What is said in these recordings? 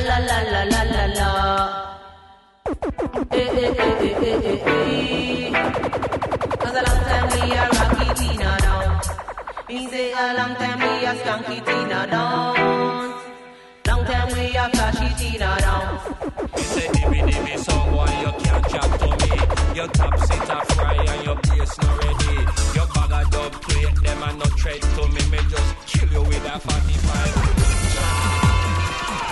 la la la la la la la. Eh eh eh eh eh eh eh. Cause a long time we a rocky Tina down. Me say a long time we a skanky Tina down. Long time we a flashy Tina down. You say dimmy dimmy song boy you can't chat to me. Your top sit a fry and your bass no ready. Your bag of dub plate them and no tread to me. Me just kill you with a 45.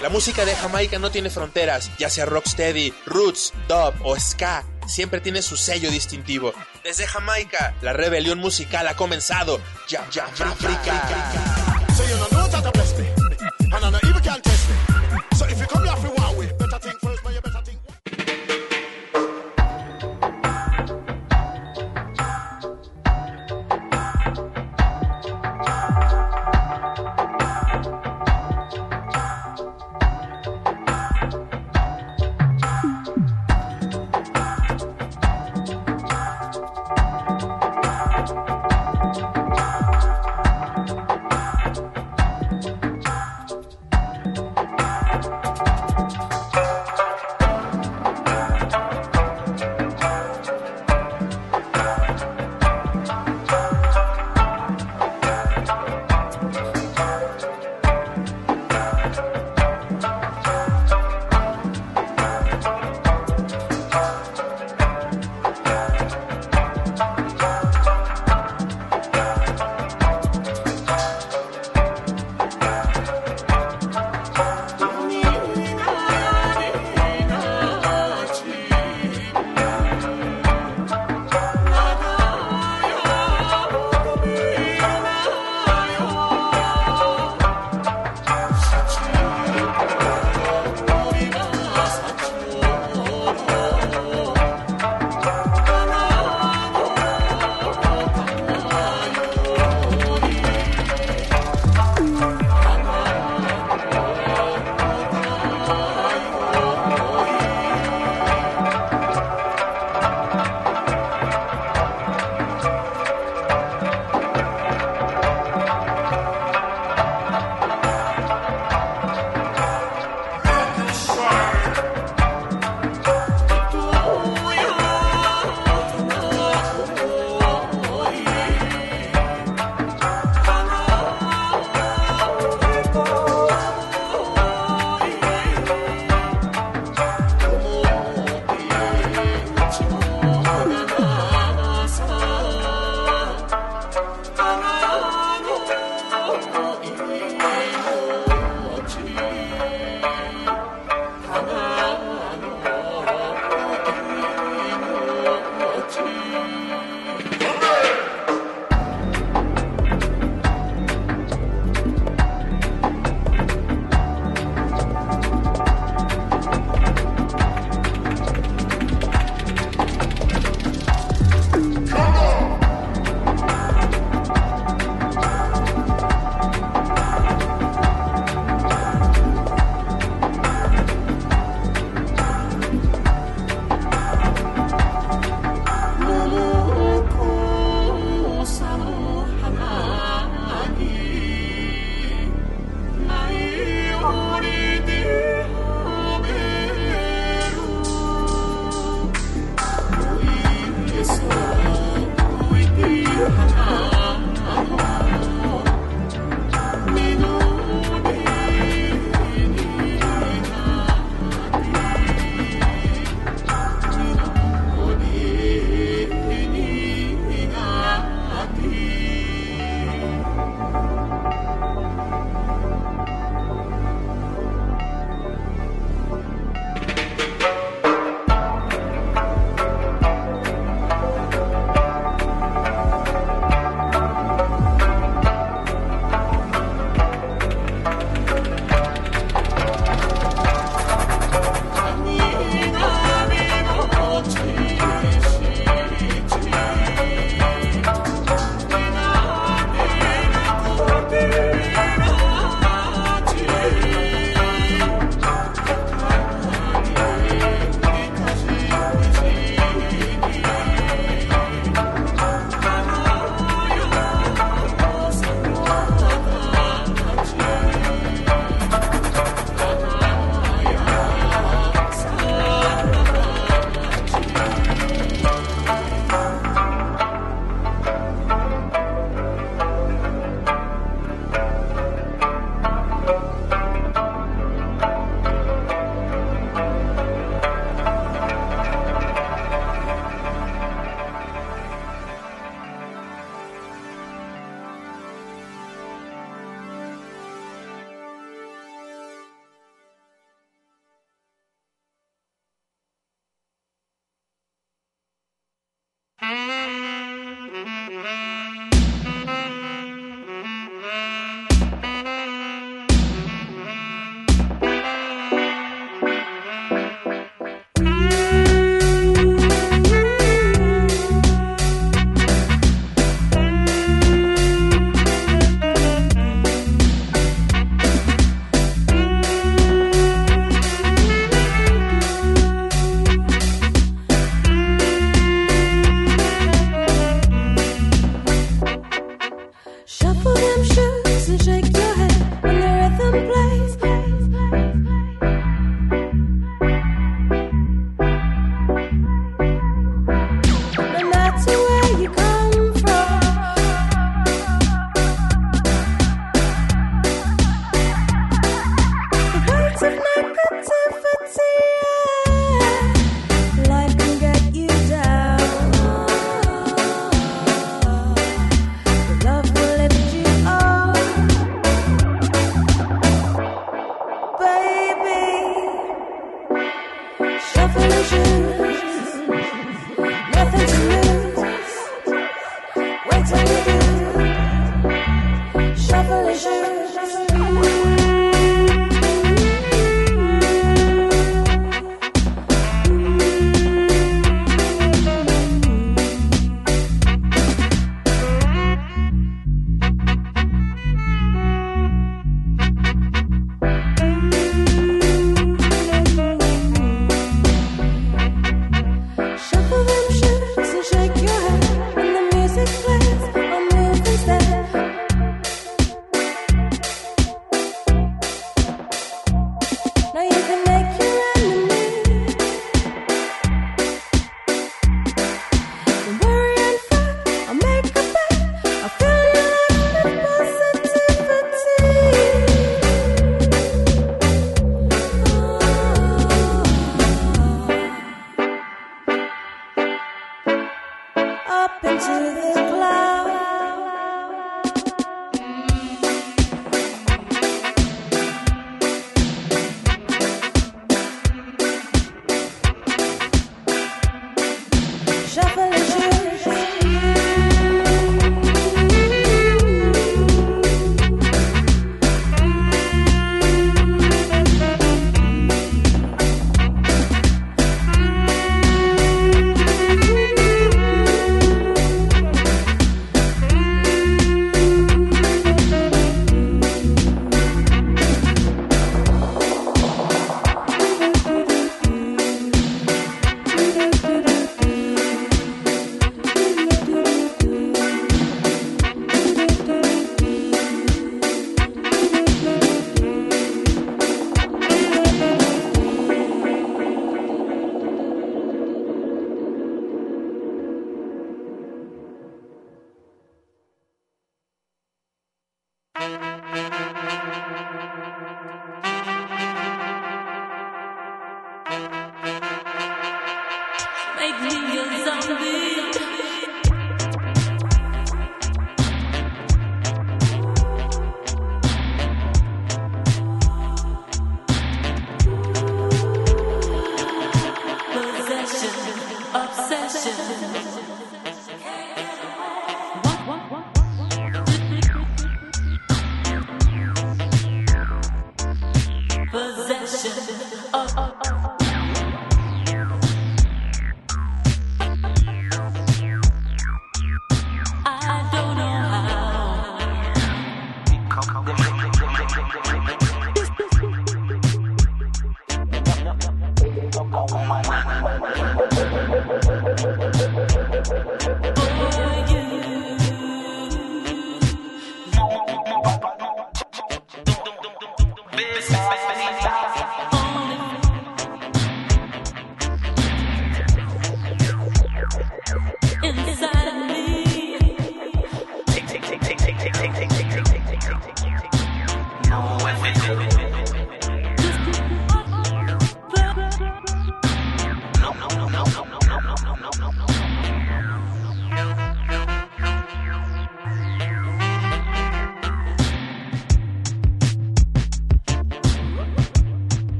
La música de Jamaica no tiene fronteras, ya sea rocksteady, roots, dub o ska, siempre tiene su sello distintivo. Desde Jamaica, la rebelión musical ha comenzado. Ya, ya, África. So you know,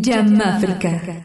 جمافلكة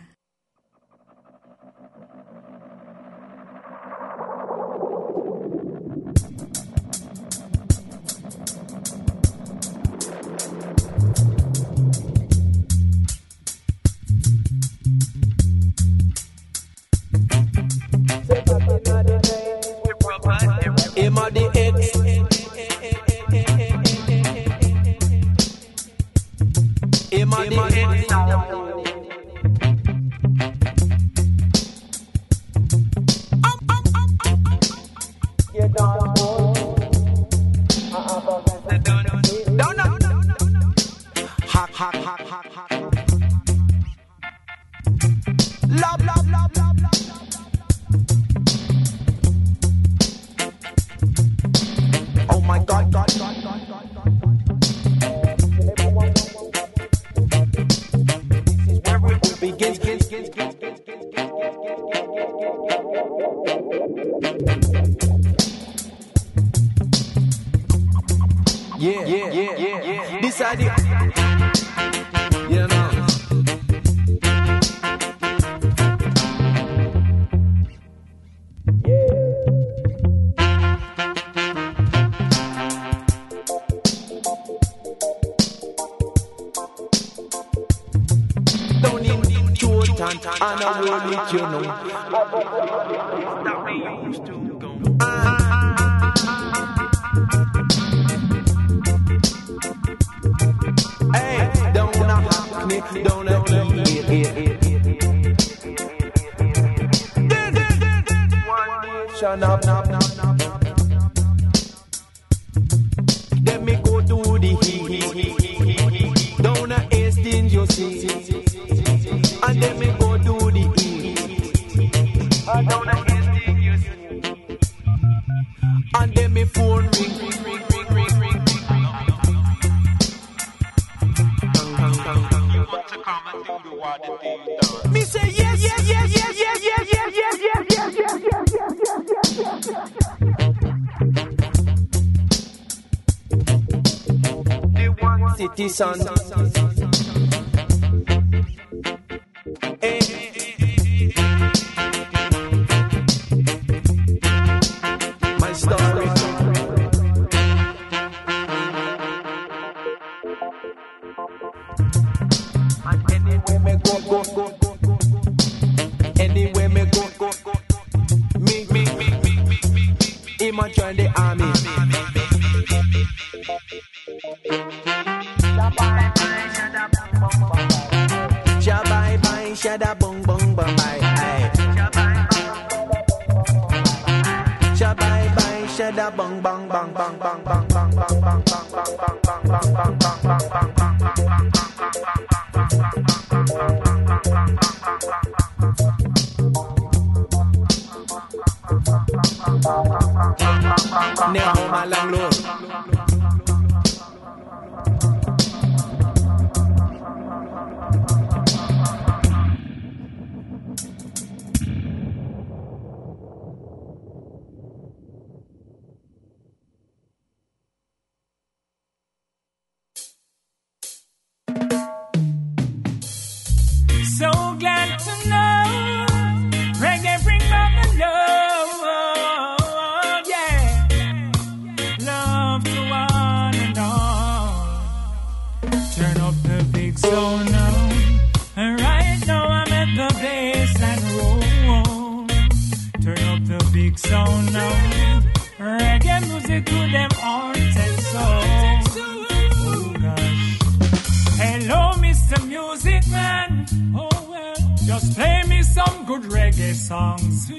Play me some good reggae songs.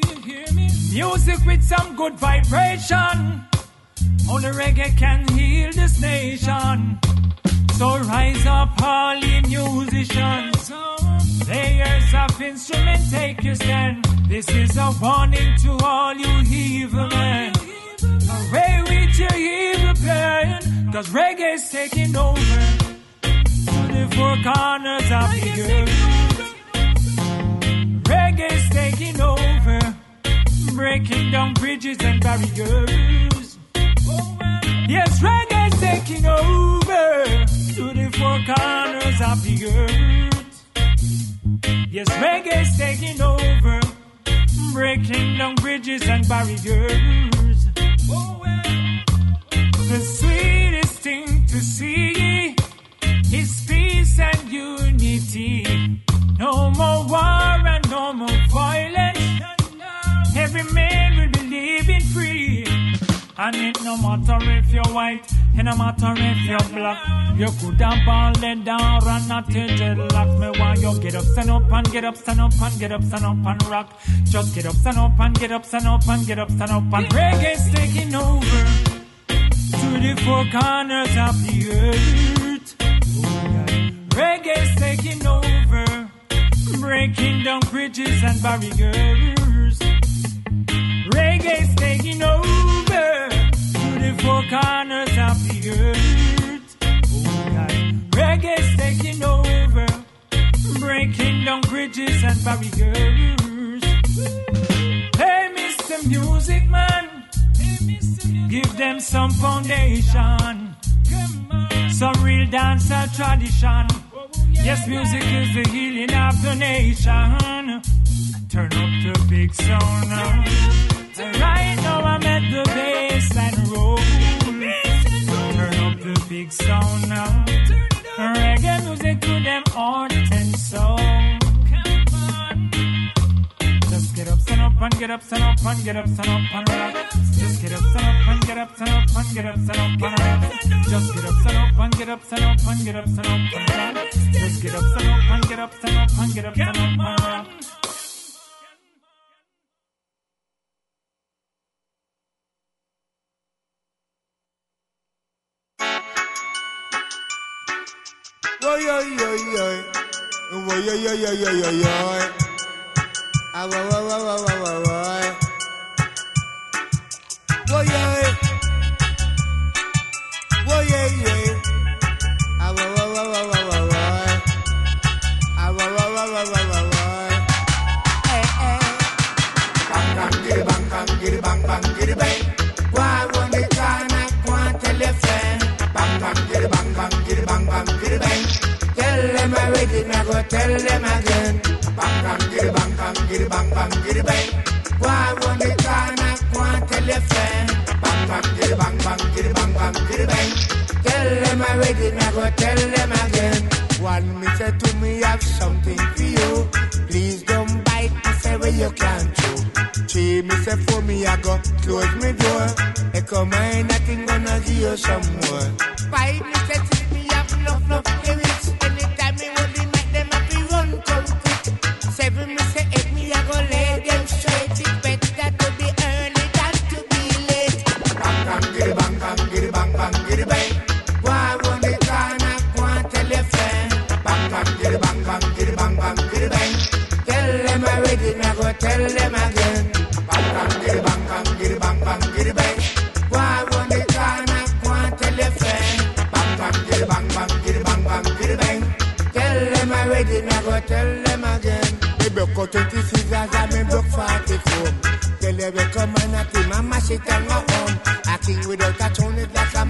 Music with some good vibration. Only reggae can heal this nation. So rise up, all ye musicians. Players of instrument, take your stand. This is a warning to all you evil men. Away with your evil plan, cause reggae's taking over. To the four corners of the earth. breaking down bridges and barriers. Yes, reggae's taking over to the four corners of the earth. Yes, reggae's taking over, breaking down bridges and barriers. The sweetest thing to see is peace and unity. No more war and no more violence. Every man will be living free. And it no matter if you're white, it no matter if you're black. You could have balled down and not till dreadlock. Me why you get up, stand up and get up, stand up and get up, stand up and rock. Just get up, stand up and get up, stand up and get up, stand up and reggae's taking over to the four corners of the earth. Reggae's taking over, breaking down bridges and barriers. Bridges and barriers. Hey, Mr. Music Man, give them some foundation, some real dancer tradition. Yes, music is the healing of the nation. Turn up the big sound. Right now I'm at the bass and roll. Turn up the big sound. Reggae music to them heart and soul. Up, up and get up, stand up and get up, stand up and rock. Just get up, stand up and get up, stand up and get up, stand up and rock. Just get up, stand up and get up, stand up and get up, stand up and rock. Just get up, stand up and get up, stand up and get up, stand up and rock. Woy, oy, oy, oy. Woy, oy, oy, oy, oy, oy, oy. Ah, woy, woy, woy, woy, woy, woy, woy. Woy, oy. Woy, oy, oy. Ah, woy, woy, woy, woy, woy, woy, woy. Ah, woy, woy, woy, woy, woy, woy. Eh, eh. Bang, bang, giddy, bang, bang, giddy, bang, bang, giddy, bang. Tell them I ready, now go tell them again. Bang, bang, giddy, bang, bang, giddy, bang, bang, giddy, bang. Go on the corner, go and tell your friend. Bang, bang, giddy, bang, bang, giddy, bang, bang, giddy, bang. Tell them I ready, now go tell them again. One me say to me, I've something for you. Please don't bite me, say where you can't chew. Three me say for me, I go close me door. Come on, nothing gonna give you some more. Five me say to me, have enough, enough them I go tell them again. Bang bang giddy bang bang giddy bang bang giddy bang. Go on the corner, go and tell your friend. Bang bang giddy bang bang giddy bang bang giddy bang. Tell them I ready, now go tell them again. Me broke out 20 scissors and me broke 40 comb. Tell them we come and a team and mash it and go home. A king without a throne is like a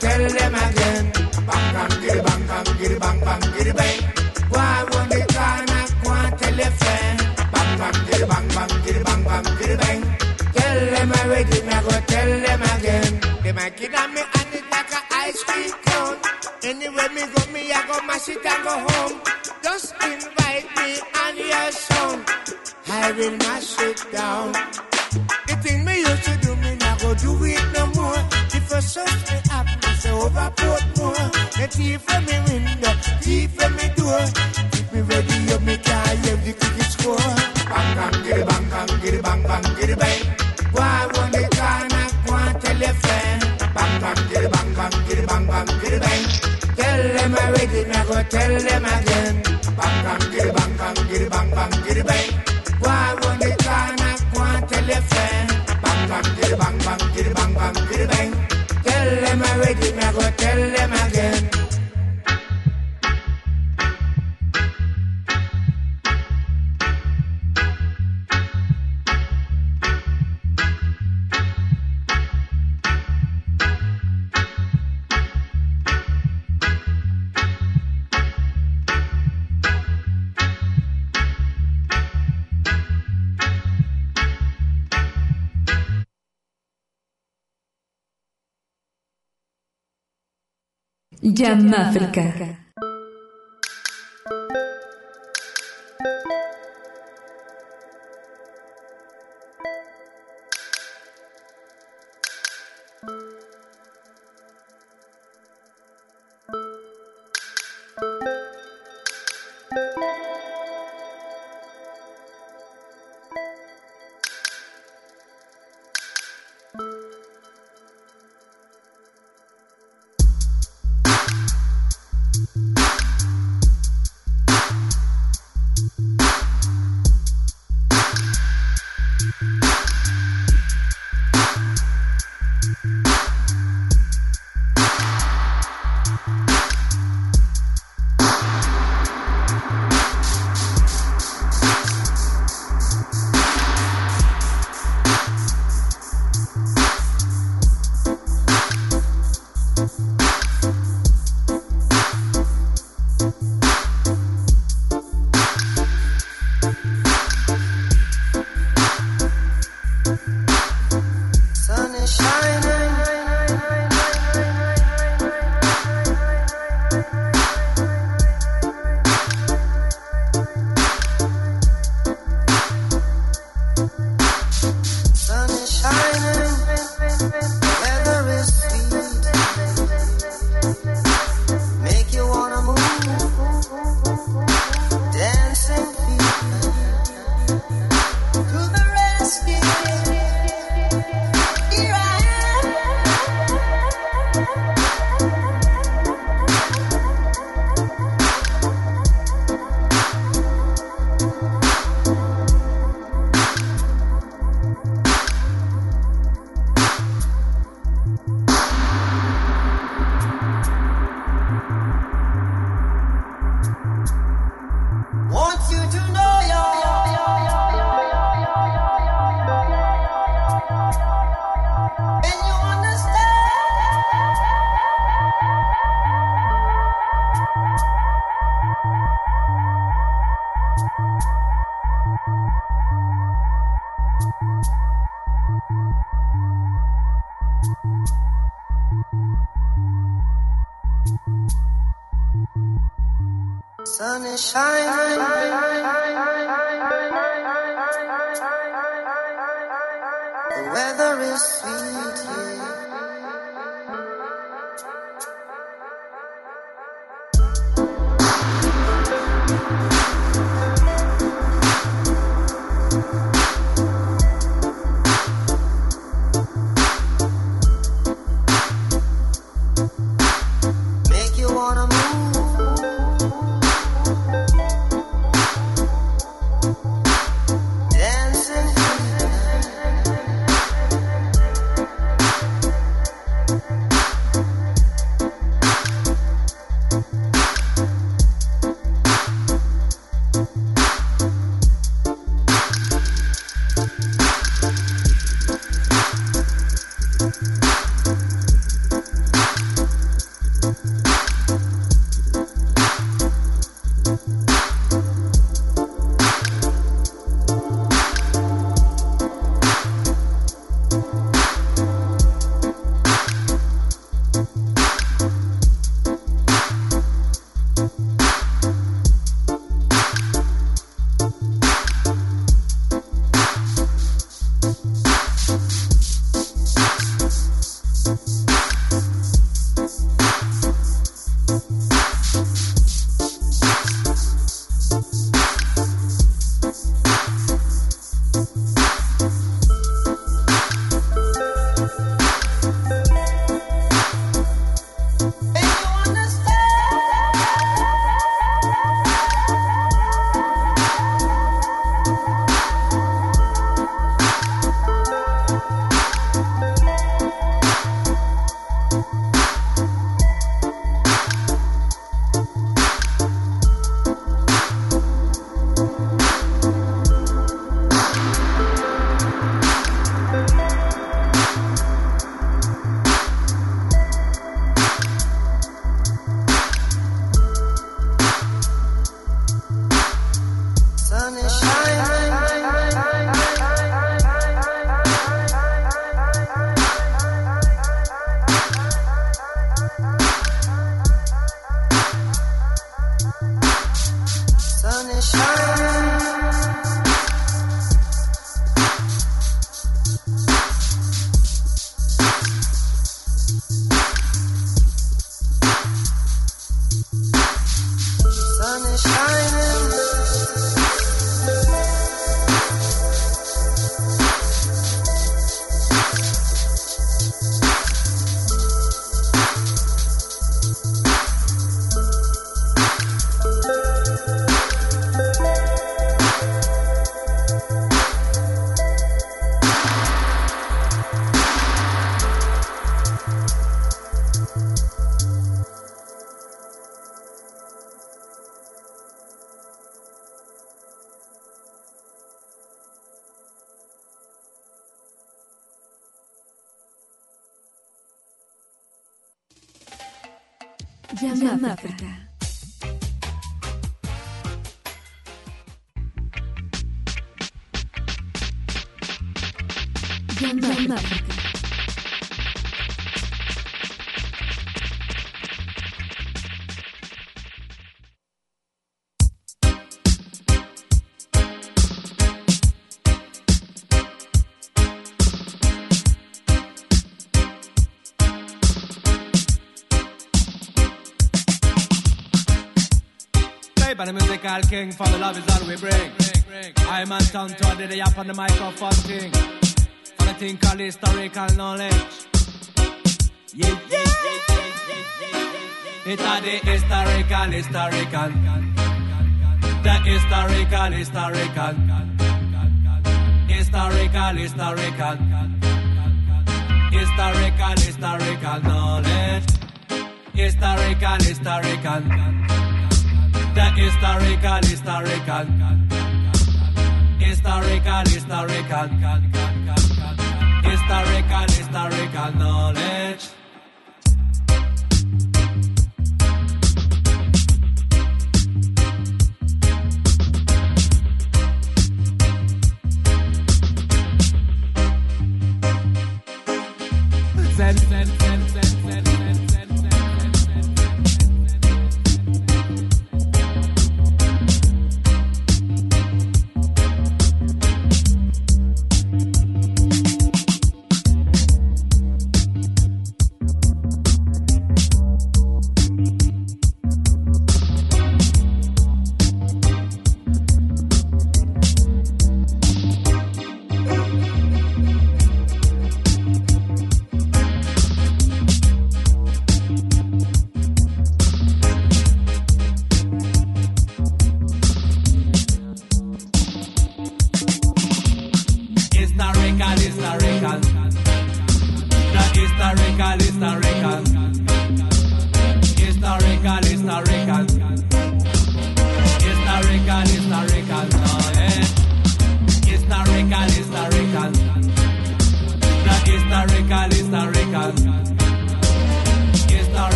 tell them again. Bang bang giddy bang bang giddy bang bang giddy bang. Go on the corner, go and tell your friend. Bang bang giddy bang bang giddy bang bang giddy bang. Tell them I ready, now go tell them again. They might kid on me and it like a ice cream cone. Anywhere me go, me I go mash it and go home. Just invite me and your son. I will mash it down. court more. The tea from me window, tea from me door. Keep me ready up, me carry the cricket score. Bang, bang, giddy, bang, bang, giddy, bang, bang, giddy, bang. Why won't they can I go and tell a friend? Bang, bang, giddy, bang, bang, giddy, bang, bang, giddy, bang. Tell them I ready, now go tell them again. Bang, bang, giddy, bang, bang, giddy, bang, bang, giddy, bang. Why won't they can I go and tell a friend? Bang, bang, giddy, bang, bang, giddy, bang, bang, giddy, bang. Tell them I ready, tell them Sun musical king, for the love is all we bring. I'm on town to the day up on the microphone thing. For the thing called historical knowledge. Yeah, yeah, It's the historical, historical. The historical, historical. Historical, historical. Historical, historical knowledge. Historical, historical. The historical, historical. Historical, historical. Historical, historical knowledge.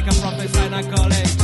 Like a professor in a college.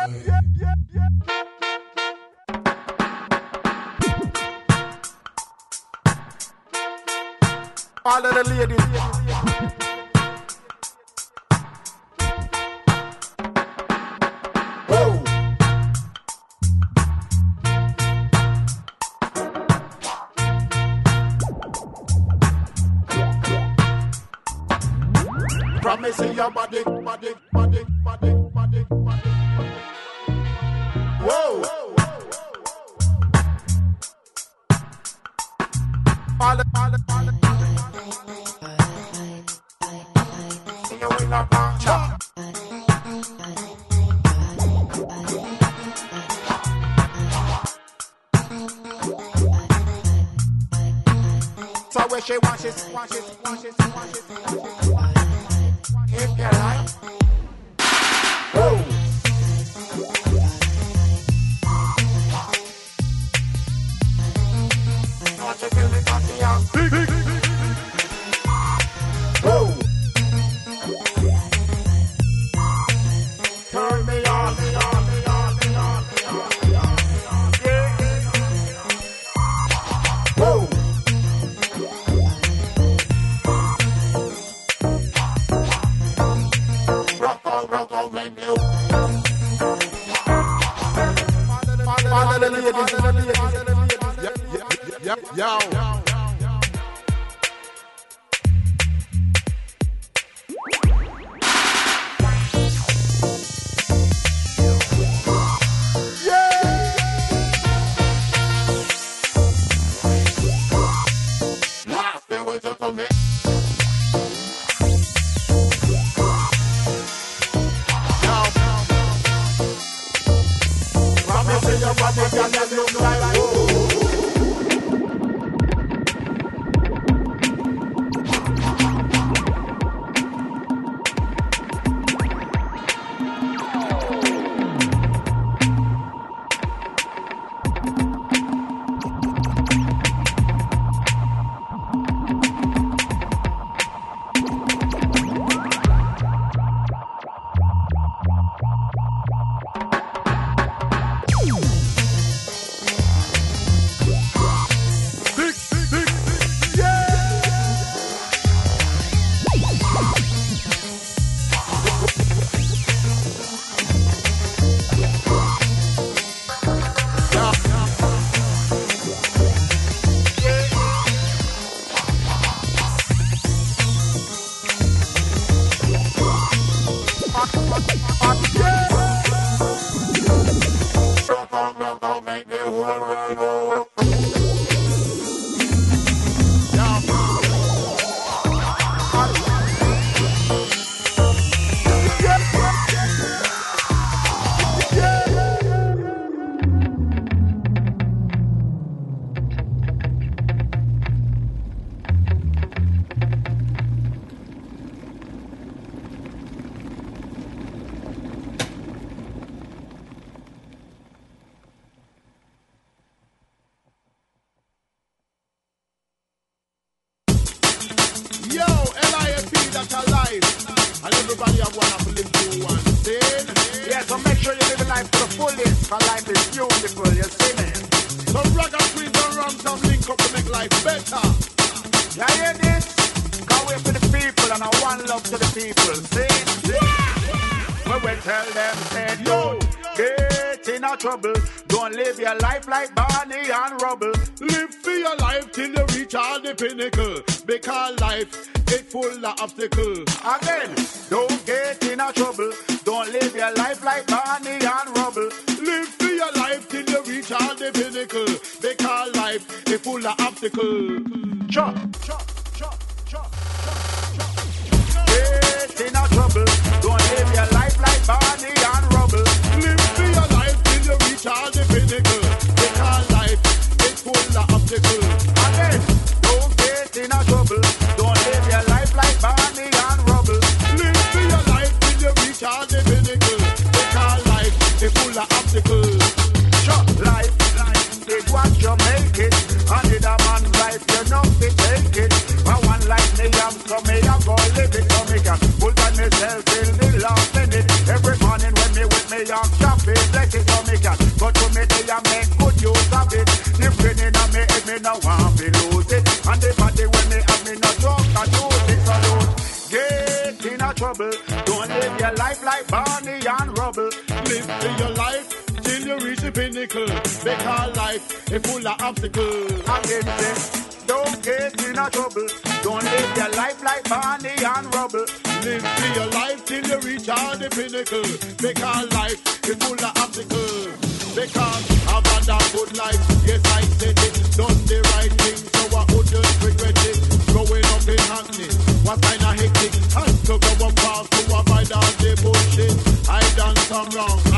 All of the ladies. Whoa. Promising your body full of obstacle. Chop, chop, chop, chop, chop, chop. Get in a trouble. Don't live your life like Barney and Rubble. Live for your life till you reach all the pinnacle. Because life is full of obstacles. your life like Barney and Rubble. Live your life till you reach the pinnacle. Because life is full of obstacles. Again, then, don't get in a trouble. Don't live your life like Barney and Rubble. Live your life till you reach all the pinnacle. Because life I done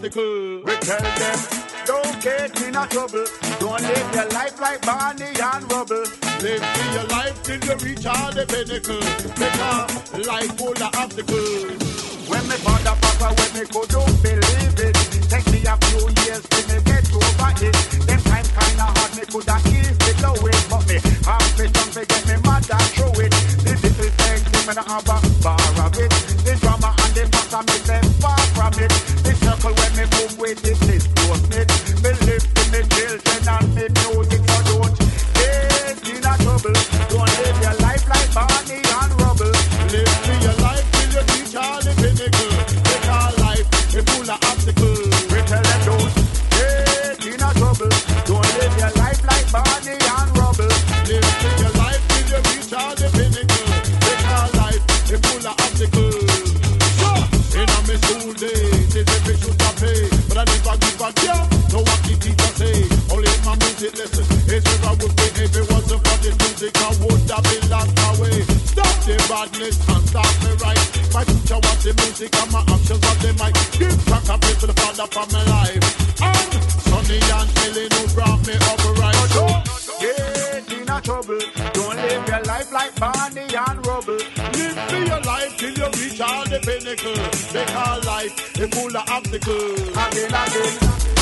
obstacles. We tell them, don't get in a trouble. Don't live your life like Barney and Rubble. Live to your life till you reach all the pinnacle. Because life full of obstacles. When me father papa, when me could don't believe it. Take me a few years till me get over it. Them time kinda hard, me coulda blow it, but me have me to get me mother through it. This is the thing, me me have a music and my actions was the mic. Give back a place to the father for my life. And Sonny and Ellen who brought me up right. So, Get in a trouble. Don't live your life like Barney and Rubble. Live to your life till you reach all the pinnacle. Because life is full of obstacles. Again, again.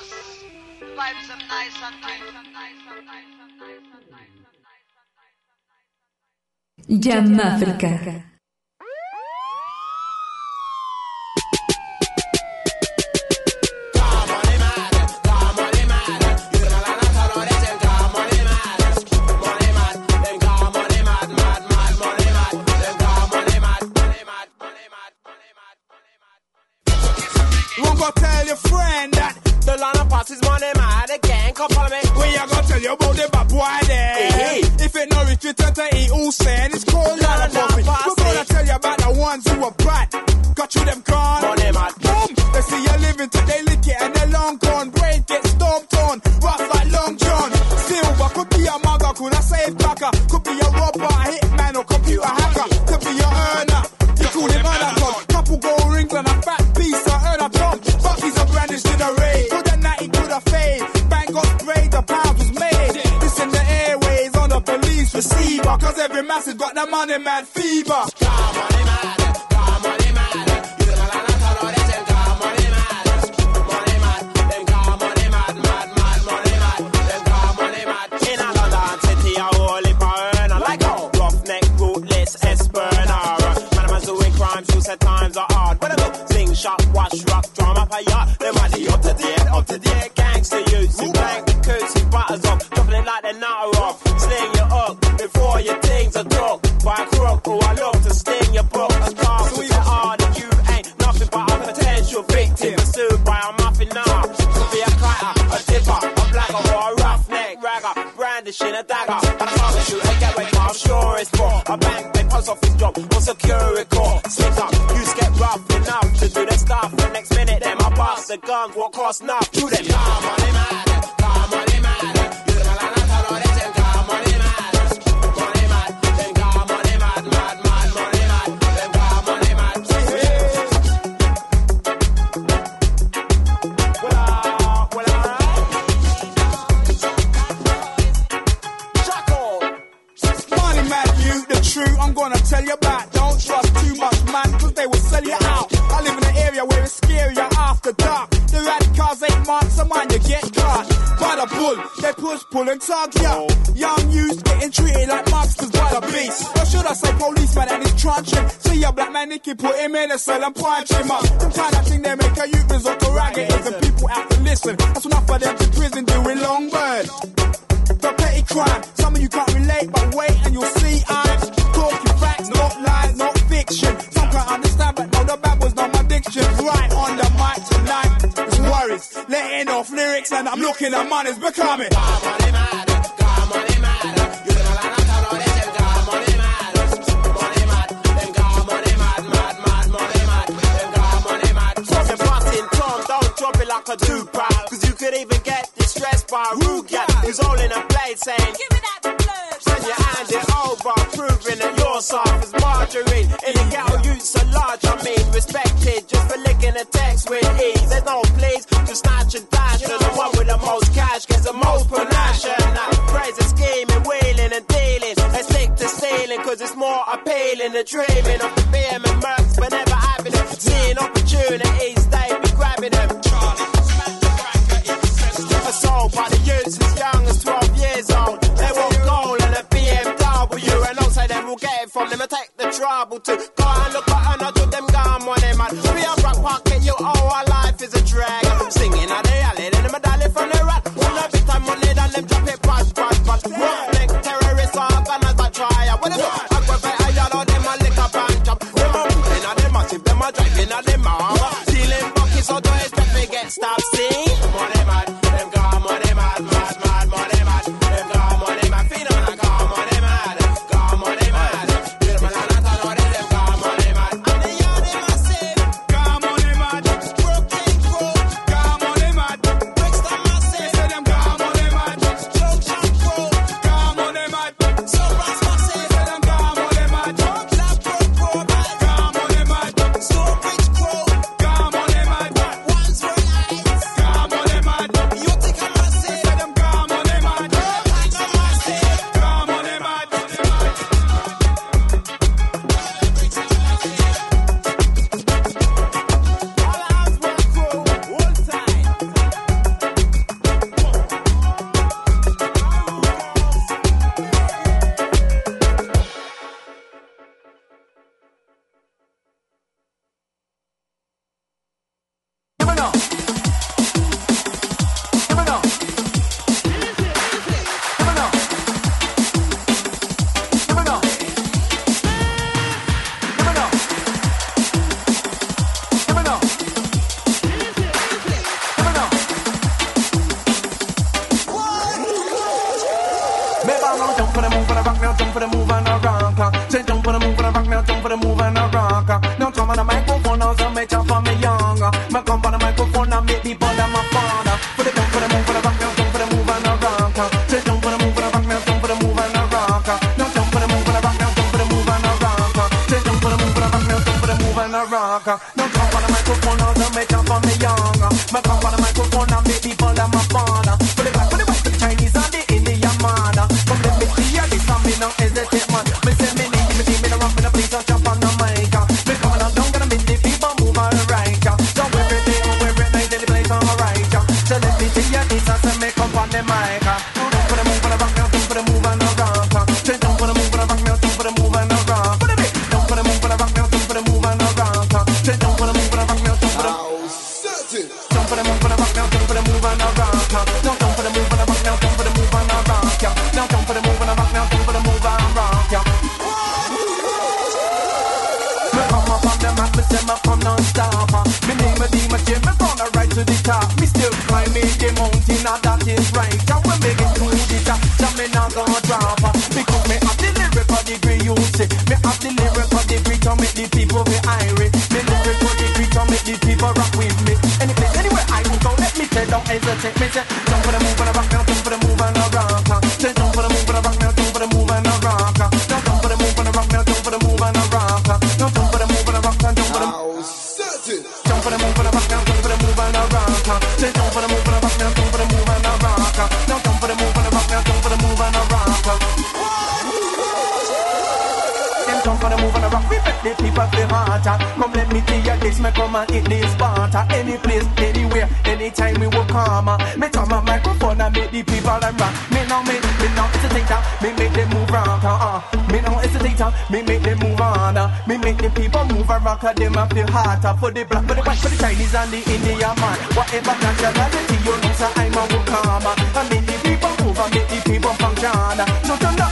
Because vibes are. Again. Come follow me. We are gonna tell you about the bad boy there. Hey, hey. If it no retreat to eat who saying it's called Line line of of We're gonna tell you about the ones who are bad. Got you them gone. Money mad fever. seul un point de schéma say them will get it from them. I take the trouble to go and look at another them gone money, man. We a rock pocket, you all our life is a drag. jump for the move for the rock now, jump for the move and a rock. Say jump for the move for the rock now, jump for the move and a rock. Now come on the microphone, now some make up for me younger. My come on the microphone, now make people that my father. For the jump for the move for the rock now, jump for the move and a rock. Say jump for the move for the rock now, jump for the move and a rock. Now jump for the move and the rock now, jump for the move and a rock. Say jump for the move for the rock now, jump for the move and a rock. Now come on the microphone, now some make up for me younger. Say, don't hesitate. Me say, jump for the move and a rock, now jump for the move and a rock. Say, jump for the move and a rock, now jump for the move and a rock. Now jump for the move and a rock, now jump for the move and a rock. Now jump for the move and a rock, now jump for the Jump for the move and a rock, now jump for the move and a rock. Say jump for the move and the people feel harder. Come let me tell you this, me come and hit this part. Any place, anywhere, anytime we will come. Me turn my microphone and make the people them rock. Me now me, me now hesitate, uh, me make them move round. Uh, uh. Me now hesitate, uh, me make them move on. Uh. Me make the people move and rock, uh, them a feel harder. For the black, for the white, for the Chinese and the Indian man. Whatever nationality you so I'm a uh. And make the people move and make the people function. uh. So turn up